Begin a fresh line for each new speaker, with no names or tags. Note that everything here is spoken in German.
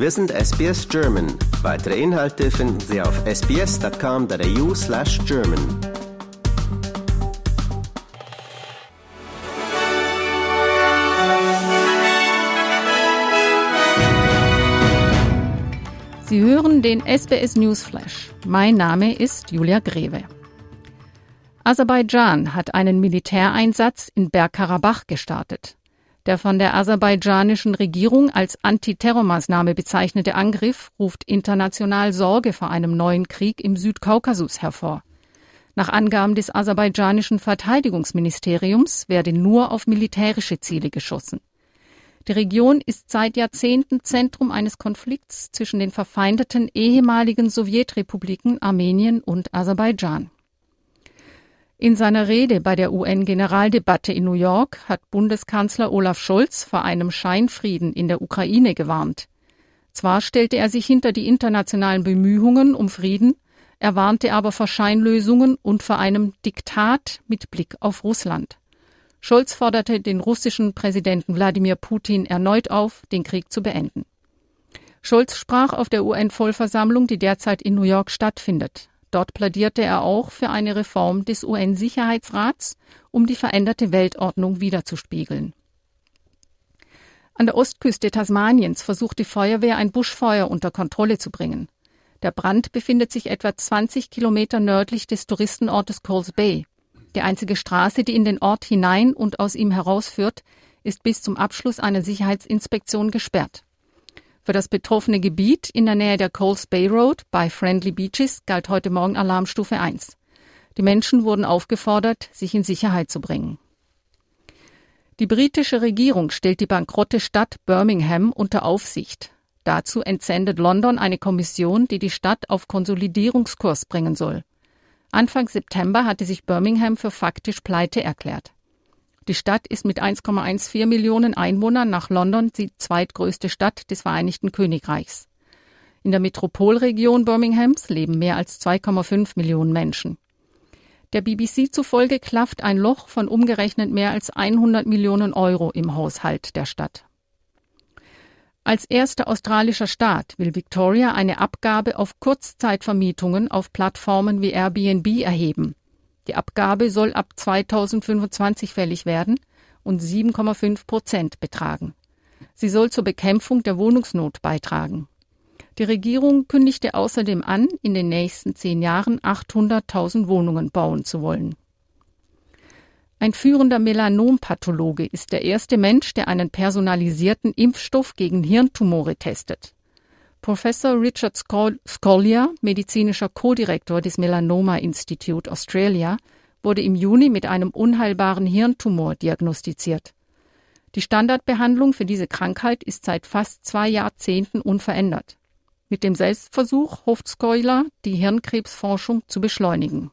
Wir sind SBS German. Weitere Inhalte finden Sie auf sbs.com.au slash German.
Sie hören den SBS Newsflash. Mein Name ist Julia Greve. Aserbaidschan hat einen Militäreinsatz in Bergkarabach gestartet. Der von der aserbaidschanischen Regierung als Antiterrormaßnahme bezeichnete Angriff ruft international Sorge vor einem neuen Krieg im Südkaukasus hervor. Nach Angaben des aserbaidschanischen Verteidigungsministeriums werde nur auf militärische Ziele geschossen. Die Region ist seit Jahrzehnten Zentrum eines Konflikts zwischen den verfeindeten ehemaligen Sowjetrepubliken Armenien und Aserbaidschan. In seiner Rede bei der UN-Generaldebatte in New York hat Bundeskanzler Olaf Scholz vor einem Scheinfrieden in der Ukraine gewarnt. Zwar stellte er sich hinter die internationalen Bemühungen um Frieden, er warnte aber vor Scheinlösungen und vor einem Diktat mit Blick auf Russland. Scholz forderte den russischen Präsidenten Wladimir Putin erneut auf, den Krieg zu beenden. Scholz sprach auf der UN-Vollversammlung, die derzeit in New York stattfindet. Dort plädierte er auch für eine Reform des UN-Sicherheitsrats, um die veränderte Weltordnung wiederzuspiegeln. An der Ostküste Tasmaniens versucht die Feuerwehr ein Buschfeuer unter Kontrolle zu bringen. Der Brand befindet sich etwa 20 Kilometer nördlich des Touristenortes Coles Bay. Die einzige Straße, die in den Ort hinein und aus ihm herausführt, ist bis zum Abschluss einer Sicherheitsinspektion gesperrt. Für das betroffene Gebiet in der Nähe der Coles Bay Road bei Friendly Beaches galt heute Morgen Alarmstufe 1. Die Menschen wurden aufgefordert, sich in Sicherheit zu bringen. Die britische Regierung stellt die bankrotte Stadt Birmingham unter Aufsicht. Dazu entsendet London eine Kommission, die die Stadt auf Konsolidierungskurs bringen soll. Anfang September hatte sich Birmingham für faktisch pleite erklärt. Die Stadt ist mit 1,14 Millionen Einwohnern nach London die zweitgrößte Stadt des Vereinigten Königreichs. In der Metropolregion Birminghams leben mehr als 2,5 Millionen Menschen. Der BBC zufolge klafft ein Loch von umgerechnet mehr als 100 Millionen Euro im Haushalt der Stadt. Als erster australischer Staat will Victoria eine Abgabe auf Kurzzeitvermietungen auf Plattformen wie Airbnb erheben. Die Abgabe soll ab 2025 fällig werden und 7,5 Prozent betragen. Sie soll zur Bekämpfung der Wohnungsnot beitragen. Die Regierung kündigte außerdem an, in den nächsten zehn Jahren 800.000 Wohnungen bauen zu wollen. Ein führender Melanompathologe ist der erste Mensch, der einen personalisierten Impfstoff gegen Hirntumore testet. Professor Richard Scollier, medizinischer Co-Direktor des Melanoma Institute Australia, wurde im Juni mit einem unheilbaren Hirntumor diagnostiziert. Die Standardbehandlung für diese Krankheit ist seit fast zwei Jahrzehnten unverändert. Mit dem Selbstversuch hofft Scoiler, die Hirnkrebsforschung zu beschleunigen.